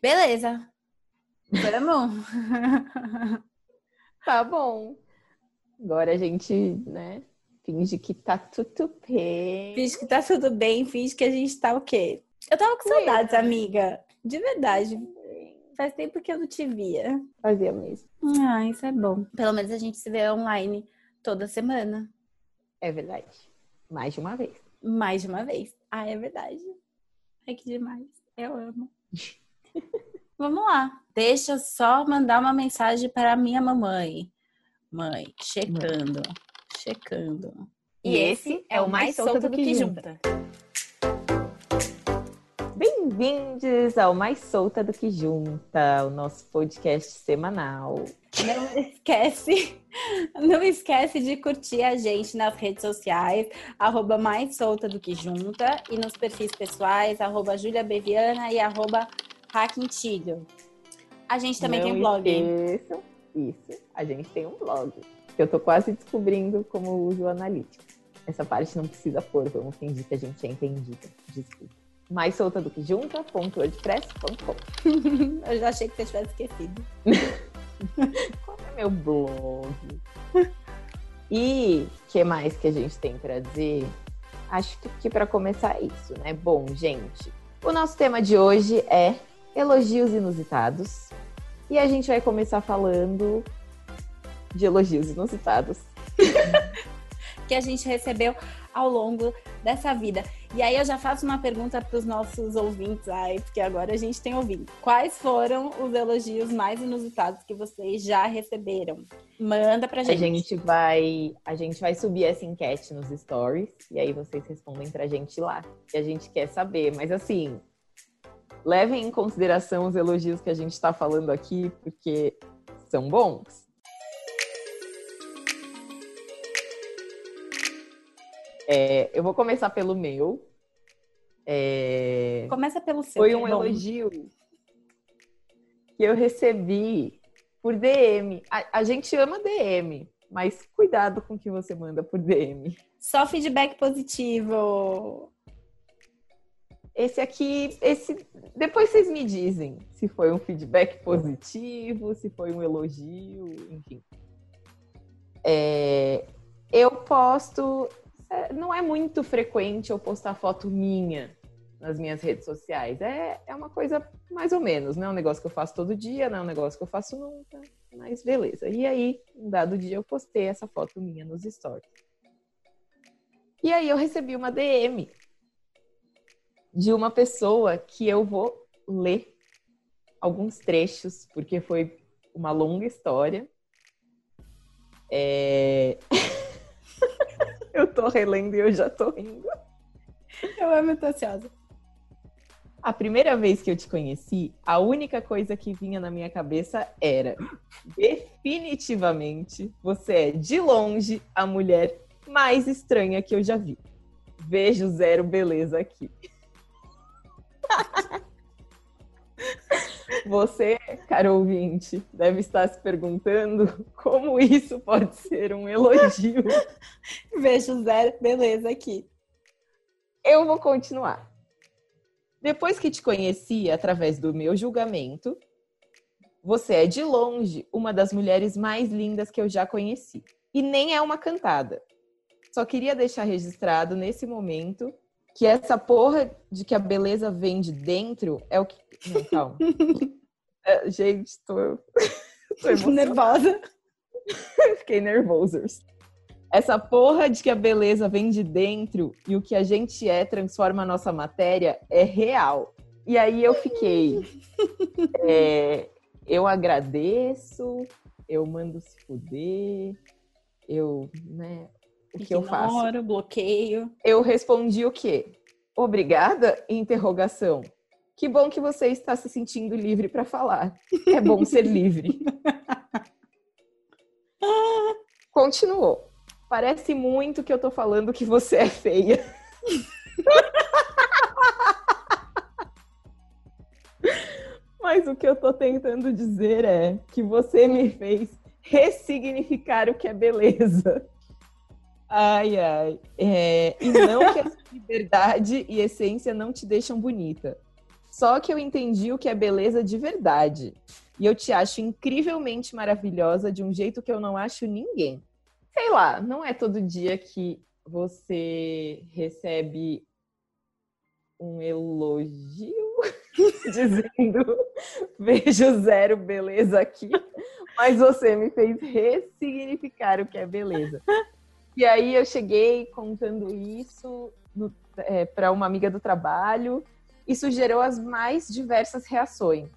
Beleza. Vamos? tá bom. Agora a gente, né, finge que tá tudo bem. Finge que tá tudo bem, finge que a gente tá o quê? Eu tava com saudades, amiga. De verdade. Faz tempo que eu não te via. Fazia mesmo. Ah, isso é bom. Pelo menos a gente se vê online toda semana. É verdade. Mais de uma vez. Mais de uma vez. Ah, é verdade. Ai, que demais. Eu amo. Vamos lá. Deixa eu só mandar uma mensagem para a minha mamãe. Mãe, checando. Checando. E esse é o mais solto do que junta. Bem-vindos ao Mais Solta do que Junta, o nosso podcast semanal. Não esquece, não esquece de curtir a gente nas redes sociais, arroba Mais Solta do que Junta, e nos perfis pessoais, arroba Julia Beviana e arroba Hackintilho. A gente também não tem um blog. Isso, isso. A gente tem um blog. Eu tô quase descobrindo como uso o analítico. Essa parte não precisa pôr, vamos fingir que a gente é entendida. Desculpa mais solta do que junta.wordpress.com. Eu já achei que você tivesse esquecido. Qual é meu blog? E o que mais que a gente tem para dizer? Acho que, que para começar é isso, né? Bom, gente, o nosso tema de hoje é elogios inusitados. E a gente vai começar falando de elogios inusitados. que a gente recebeu ao longo dessa vida. E aí eu já faço uma pergunta para os nossos ouvintes, ai, porque agora a gente tem ouvido. Quais foram os elogios mais inusitados que vocês já receberam? Manda pra gente. A gente vai, a gente vai subir essa enquete nos stories e aí vocês respondem pra gente lá. E a gente quer saber, mas assim, levem em consideração os elogios que a gente está falando aqui, porque são bons. É, eu vou começar pelo meu. É... Começa pelo seu. Foi um elogio que eu recebi por DM. A, a, gente ama DM, mas cuidado com o que você manda por DM. Só feedback positivo. Esse aqui, esse depois vocês me dizem se foi um feedback positivo, se foi um elogio, enfim. É, eu posto é, não é muito frequente eu postar foto minha nas minhas redes sociais. É, é uma coisa mais ou menos, não é um negócio que eu faço todo dia, não é um negócio que eu faço nunca, mas beleza. E aí, um dado dia, eu postei essa foto minha nos stories. E aí eu recebi uma DM de uma pessoa que eu vou ler alguns trechos, porque foi uma longa história. É... Eu tô relendo e eu já tô rindo. Eu amo, tô ansiosa. A primeira vez que eu te conheci, a única coisa que vinha na minha cabeça era: definitivamente você é de longe a mulher mais estranha que eu já vi. Vejo zero beleza aqui. Você, caro ouvinte, deve estar se perguntando como isso pode ser um elogio. Vejo zero, beleza aqui. Eu vou continuar. Depois que te conheci através do meu julgamento, você é de longe uma das mulheres mais lindas que eu já conheci. E nem é uma cantada. Só queria deixar registrado nesse momento que essa porra de que a beleza vem de dentro é o que. Não, calma. é, gente, tô, tô nervosa. Fiquei nervosa. Essa porra de que a beleza vem de dentro e o que a gente é transforma a nossa matéria é real. E aí eu fiquei. É, eu agradeço, eu mando se fuder, eu, né, o que eu faço? bloqueio. Eu respondi o quê? Obrigada? Interrogação. Que bom que você está se sentindo livre para falar. É bom ser livre. Continuou. Parece muito que eu tô falando que você é feia. Mas o que eu tô tentando dizer é que você me fez ressignificar o que é beleza. Ai, ai. É, e não que a liberdade e essência não te deixam bonita. Só que eu entendi o que é beleza de verdade. E eu te acho incrivelmente maravilhosa de um jeito que eu não acho ninguém. Sei lá, não é todo dia que você recebe um elogio dizendo vejo zero beleza aqui, mas você me fez ressignificar o que é beleza. E aí eu cheguei contando isso é, para uma amiga do trabalho, isso gerou as mais diversas reações.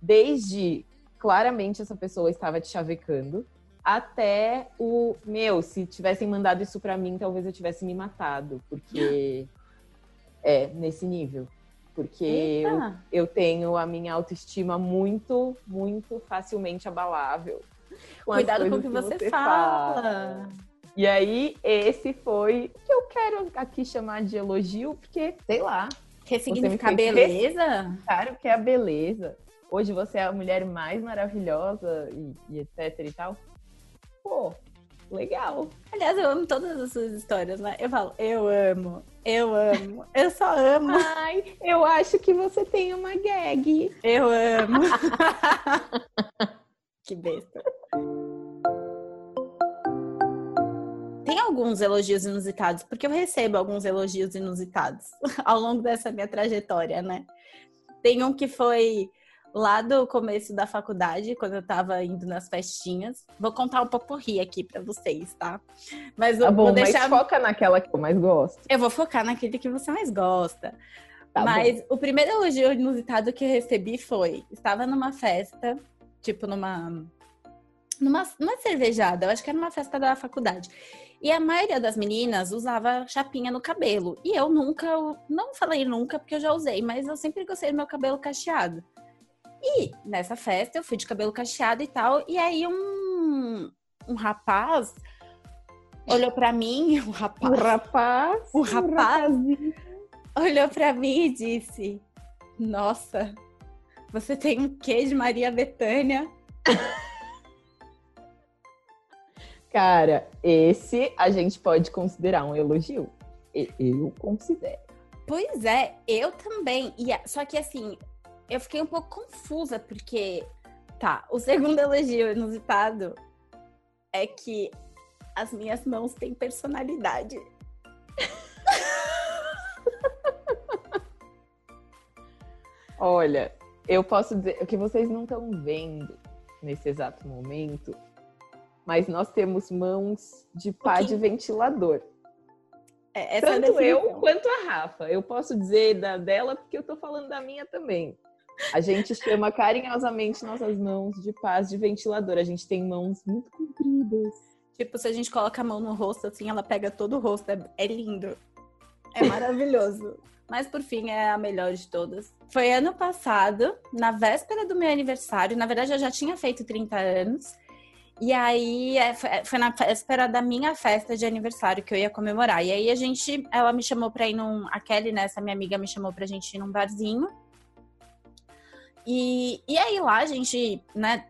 Desde claramente essa pessoa estava te chavecando, até o meu, se tivessem mandado isso para mim, talvez eu tivesse me matado, porque é nesse nível. Porque eu, eu, tenho a minha autoestima muito, muito facilmente abalável. Com Cuidado com o que, que você, fala. fala. E aí, esse foi o que eu quero aqui chamar de elogio, porque, sei lá. Que significa beleza? Claro que é a beleza. Hoje você é a mulher mais maravilhosa e, e etc e tal. Pô, legal. Aliás, eu amo todas as suas histórias, né? Eu falo, eu amo, eu amo, eu só amo. Ai, eu acho que você tem uma gag. Eu amo. que besta. Tem alguns elogios inusitados, porque eu recebo alguns elogios inusitados ao longo dessa minha trajetória, né? Tem um que foi lá do começo da faculdade, quando eu tava indo nas festinhas. Vou contar um pouco rir aqui para vocês, tá? Mas tá bom, vou deixar... mas foca naquela que eu mais gosto. Eu vou focar naquele que você mais gosta. Tá mas bom. o primeiro elogio inusitado que eu recebi foi: estava numa festa, tipo numa numa, numa cervejada, eu acho que era uma festa da faculdade. E a maioria das meninas usava chapinha no cabelo. E eu nunca, não falei nunca porque eu já usei, mas eu sempre gostei do meu cabelo cacheado. E nessa festa eu fui de cabelo cacheado e tal, e aí um, um rapaz olhou para mim, um rapaz, um rapaz, um rapaz olhou para mim e disse: "Nossa, você tem um quê de Maria Bethânia?" Cara, esse a gente pode considerar um elogio. Eu considero. Pois é, eu também. E, só que assim, eu fiquei um pouco confusa, porque, tá, o segundo elogio inusitado é que as minhas mãos têm personalidade. Olha, eu posso dizer o que vocês não estão vendo nesse exato momento, mas nós temos mãos de pá de ventilador. É, Tanto é eu quanto a Rafa. Eu posso dizer da dela porque eu tô falando da minha também. A gente chama carinhosamente nossas mãos de paz de ventilador. A gente tem mãos muito compridas. Tipo, se a gente coloca a mão no rosto, assim, ela pega todo o rosto. É, é lindo. É maravilhoso. Mas por fim, é a melhor de todas. Foi ano passado, na véspera do meu aniversário. Na verdade, eu já tinha feito 30 anos. E aí, é, é, foi na véspera da minha festa de aniversário que eu ia comemorar. E aí, a gente, ela me chamou pra ir num. A Kelly, né, essa minha amiga, me chamou pra gente ir num barzinho. E, e aí lá a gente, né,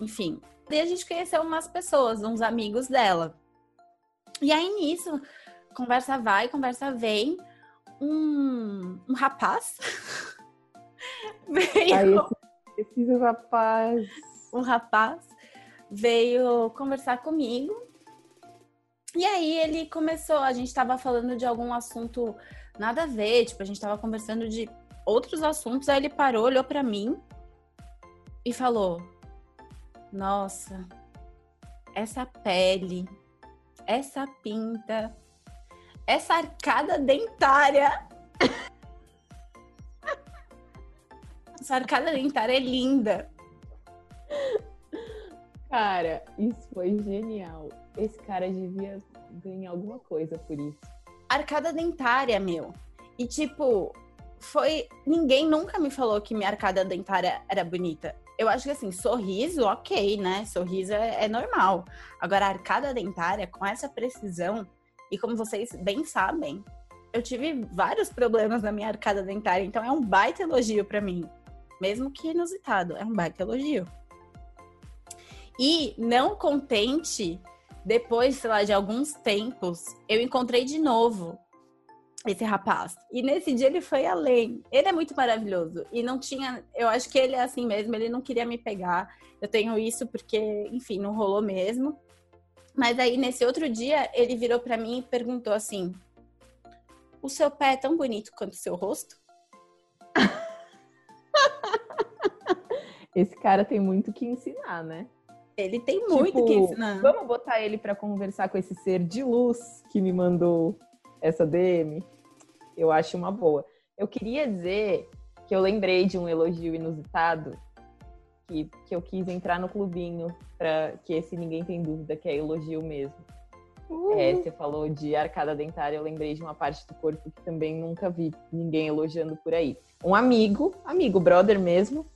enfim, e a gente conheceu umas pessoas, uns amigos dela. E aí nisso, conversa vai, conversa vem, um, um rapaz veio. Aí, esse rapaz. Um rapaz veio conversar comigo. E aí ele começou, a gente tava falando de algum assunto nada a ver, tipo, a gente tava conversando de outros assuntos. Aí ele parou, olhou para mim e falou: Nossa, essa pele, essa pinta, essa arcada dentária. essa arcada dentária é linda. Cara, isso foi genial. Esse cara devia ganhar alguma coisa por isso. Arcada dentária, meu. E tipo, foi. Ninguém nunca me falou que minha arcada dentária era bonita. Eu acho que assim, sorriso, ok, né? Sorriso é, é normal. Agora, arcada dentária, com essa precisão, e como vocês bem sabem, eu tive vários problemas na minha arcada dentária, então é um baita elogio para mim. Mesmo que inusitado, é um baita elogio. E não contente, depois, sei lá, de alguns tempos, eu encontrei de novo esse rapaz. E nesse dia ele foi além. Ele é muito maravilhoso. E não tinha. Eu acho que ele é assim mesmo, ele não queria me pegar. Eu tenho isso porque, enfim, não rolou mesmo. Mas aí, nesse outro dia, ele virou para mim e perguntou assim: O seu pé é tão bonito quanto o seu rosto? Esse cara tem muito que ensinar, né? Ele tem muito tipo, que ensinar. Vamos botar ele para conversar com esse ser de luz que me mandou essa DM? Eu acho uma boa. Eu queria dizer que eu lembrei de um elogio inusitado que, que eu quis entrar no clubinho para que esse ninguém tem dúvida que é elogio mesmo. Uhum. É, você falou de arcada dentária, eu lembrei de uma parte do corpo que também nunca vi ninguém elogiando por aí. Um amigo, amigo, brother mesmo,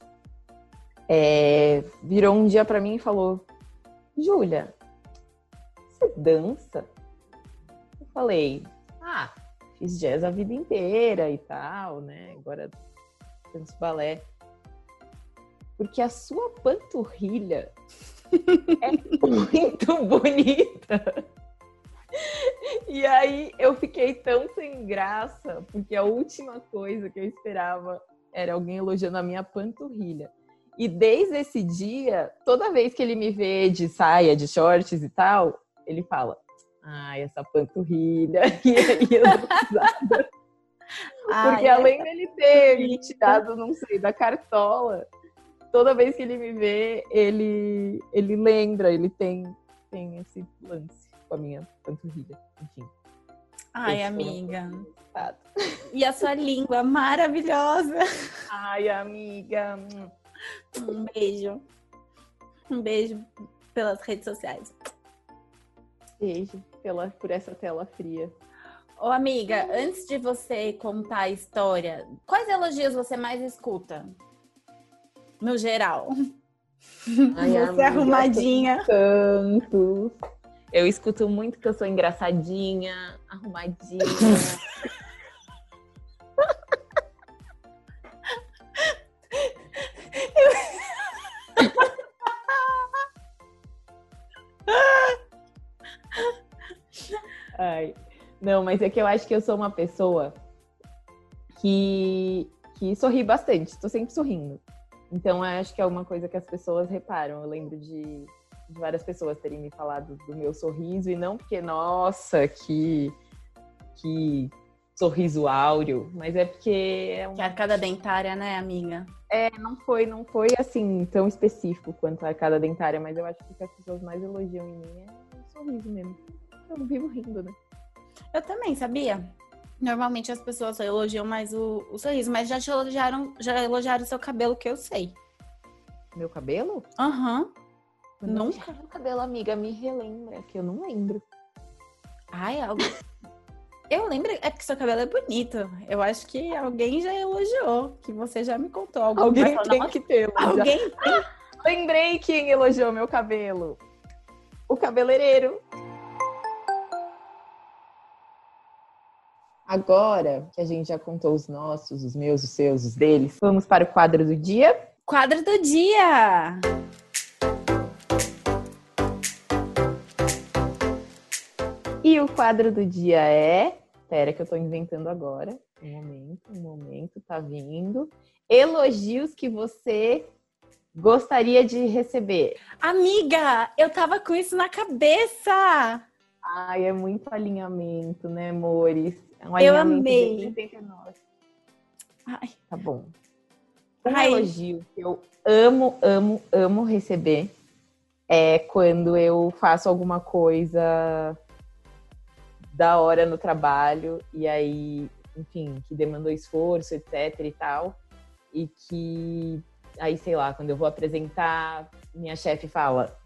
é, virou um dia para mim e falou: Júlia, você dança? Eu falei: ah, fiz jazz a vida inteira e tal, né? Agora danço balé. Porque a sua panturrilha é muito bonita. E aí eu fiquei tão sem graça, porque a última coisa que eu esperava era alguém elogiando a minha panturrilha. E desde esse dia, toda vez que ele me vê de saia, de shorts e tal, ele fala: Ai, essa panturrilha. E aí eu Porque além dele ter me tirado, não sei, da cartola, toda vez que ele me vê, ele, ele lembra, ele tem, tem esse lance com a minha panturrilha. Enfim. Ai, amiga. E a sua língua maravilhosa. Ai, amiga. Um beijo. Um beijo pelas redes sociais. Beijo pela, por essa tela fria. Ô, amiga, antes de você contar a história, quais elogios você mais escuta? No geral. Ai, você amiga, arrumadinha. Tanto. Eu escuto muito que eu sou engraçadinha, arrumadinha. Não, mas é que eu acho que eu sou uma pessoa que, que sorri bastante, estou sempre sorrindo. Então, eu acho que é uma coisa que as pessoas reparam. Eu lembro de, de várias pessoas terem me falado do meu sorriso, e não porque, nossa, que, que sorriso áureo, mas é porque é uma... Que arcada dentária, né, amiga? É, não foi, não foi assim tão específico quanto a arcada dentária, mas eu acho que o que as pessoas mais elogiam em mim é o sorriso mesmo. Eu vivo rindo, né? Eu também, sabia? Normalmente as pessoas elogiam mais o, o sorriso, mas já te elogiaram, já elogiaram o seu cabelo, que eu sei. Meu cabelo? Aham. Uhum. Nunca. Meu cabelo, amiga, me relembra, que eu não lembro. Ai, algo. Eu lembro, é porque seu cabelo é bonito. Eu acho que alguém já elogiou, que você já me contou. Alguém tem que ter. Alguém tem. Lembrei quem elogiou meu cabelo. O cabeleireiro. Agora que a gente já contou os nossos, os meus, os seus, os deles, vamos para o quadro do dia? Quadro do dia! E o quadro do dia é. Espera que eu estou inventando agora. Um momento, um momento, tá vindo. Elogios que você gostaria de receber. Amiga, eu tava com isso na cabeça! Ai, é muito alinhamento, né, amores? É um eu amei. Ai. Tá bom. Um Ai. elogio que eu amo, amo, amo receber é quando eu faço alguma coisa da hora no trabalho e aí, enfim, que demandou esforço, etc e tal, e que aí, sei lá, quando eu vou apresentar, minha chefe fala: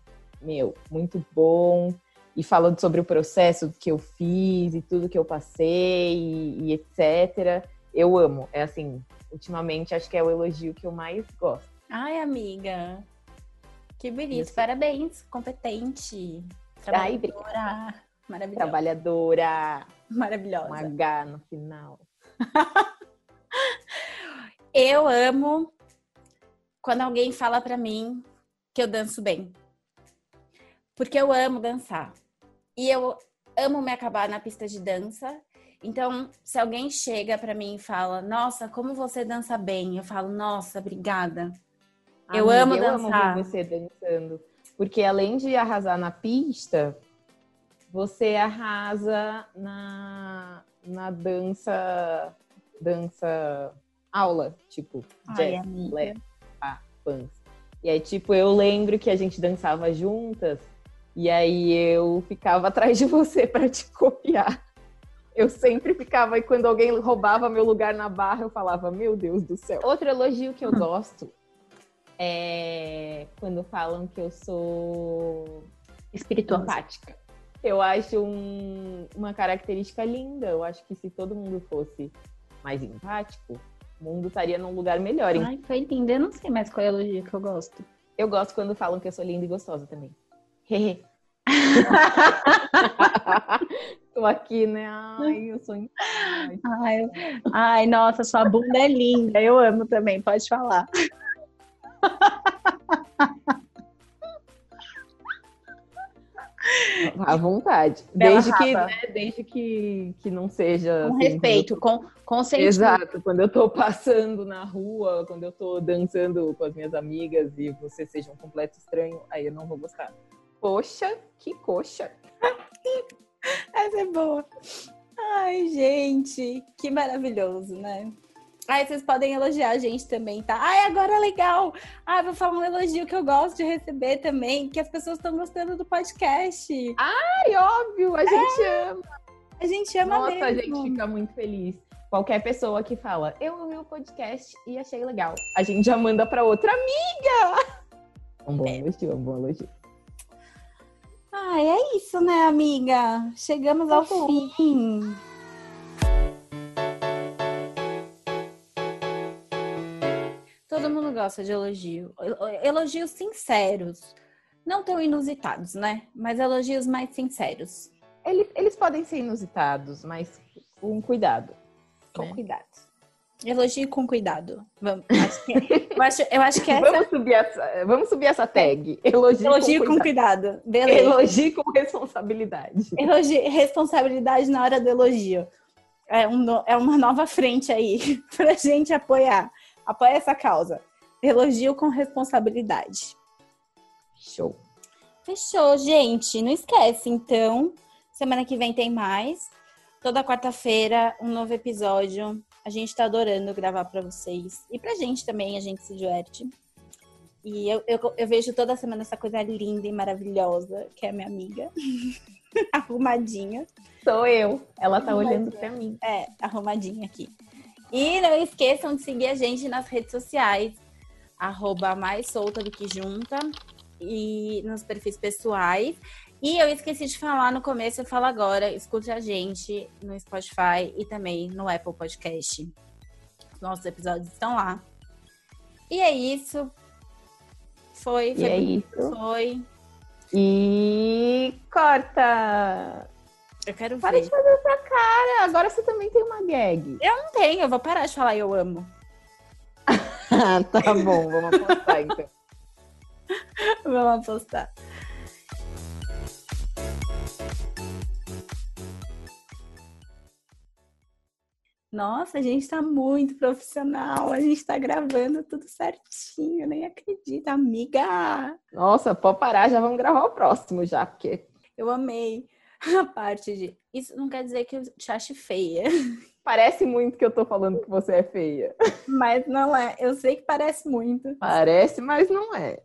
"Meu, muito bom, e falando sobre o processo que eu fiz e tudo que eu passei e, e etc. Eu amo. É assim, ultimamente acho que é o elogio que eu mais gosto. Ai, amiga. Que bonito. Isso. Parabéns. Competente. Trabalhadora. Ai, Maravilhosa. Trabalhadora. Maravilhosa. Um H no final. eu amo quando alguém fala para mim que eu danço bem. Porque eu amo dançar. E eu amo me acabar na pista de dança. Então, se alguém chega para mim e fala, nossa, como você dança bem, eu falo, nossa, obrigada. eu amo eu dançar. Amo você dançando. Porque além de arrasar na pista, você arrasa na, na dança, dança aula, tipo, Ai, jazz, lé, pans. E aí, tipo, eu lembro que a gente dançava juntas, e aí eu ficava atrás de você para te copiar. Eu sempre ficava, e quando alguém roubava meu lugar na barra, eu falava, meu Deus do céu. Outro elogio que eu gosto é quando falam que eu sou espirituosa. Empática. Eu acho um, uma característica linda. Eu acho que se todo mundo fosse mais empático, o mundo estaria num lugar melhor. Hein? Ai, foi linda. Eu não sei mais qual é a elogio que eu gosto. Eu gosto quando falam que eu sou linda e gostosa também. Tô aqui, né? Ai, eu sou. Ai, ai, nossa, sua bunda é linda. Eu amo também, pode falar. À vontade. desde que, né, desde que, que não seja. Com assim, respeito, tô... com, com sentimento. Exato. Quando eu tô passando na rua, quando eu tô dançando com as minhas amigas e você seja um completo estranho, aí eu não vou gostar. Poxa, que coxa. Essa é boa. Ai, gente, que maravilhoso, né? Aí vocês podem elogiar a gente também, tá? Ai, agora é legal. Ah, vou falar um elogio que eu gosto de receber também, que as pessoas estão gostando do podcast. Ai, óbvio, a é, gente ama. A gente ama Nossa, mesmo. a gente fica muito feliz. Qualquer pessoa que fala, eu ouvi o podcast e achei legal. A gente já manda para outra amiga. Um bom é. elogio, um bom elogio. Ai, é isso, né, amiga? Chegamos tá ao fim. Todo mundo gosta de elogio. Elogios sinceros. Não tão inusitados, né? Mas elogios mais sinceros. Eles, eles podem ser inusitados, mas com cuidado. Com né? cuidado. Elogio com cuidado. Vamos, acho que, eu, acho, eu acho que essa... vamos, subir essa, vamos subir essa tag. Elogio, Elogio com, com cuidado. cuidado. Beleza. Elogio com responsabilidade. Elogio, responsabilidade na hora do elogio. É, um, é uma nova frente aí pra gente apoiar apoia essa causa. Elogio com responsabilidade. Show. Fechou, gente. Não esquece, então. Semana que vem tem mais. Toda quarta-feira, um novo episódio. A gente tá adorando gravar para vocês. E pra gente também, a gente se diverte. E eu, eu, eu, vejo toda semana essa coisa linda e maravilhosa, que é a minha amiga. arrumadinha. Sou eu. Ela tá olhando pra mim. É, arrumadinha aqui. E não esqueçam de seguir a gente nas redes sociais, arroba mais solta do que junta, e nos perfis pessoais. E eu esqueci de falar no começo, eu falo agora, escute a gente no Spotify e também no Apple Podcast. Nossos episódios estão lá. E é isso. Foi, foi. E é isso. Foi. E corta! Eu quero Para ver. de fazer essa cara. Agora você também tem uma gag. Eu não tenho, eu vou parar de falar eu amo. tá bom, vamos apostar então. vamos apostar. Nossa, a gente tá muito profissional. A gente tá gravando tudo certinho. Nem acredito, amiga. Nossa, pode parar, já vamos gravar o próximo já, porque. Eu amei. a parte de. Isso não quer dizer que eu te ache feia. Parece muito que eu tô falando que você é feia. Mas não é. Eu sei que parece muito. Parece, mas não é.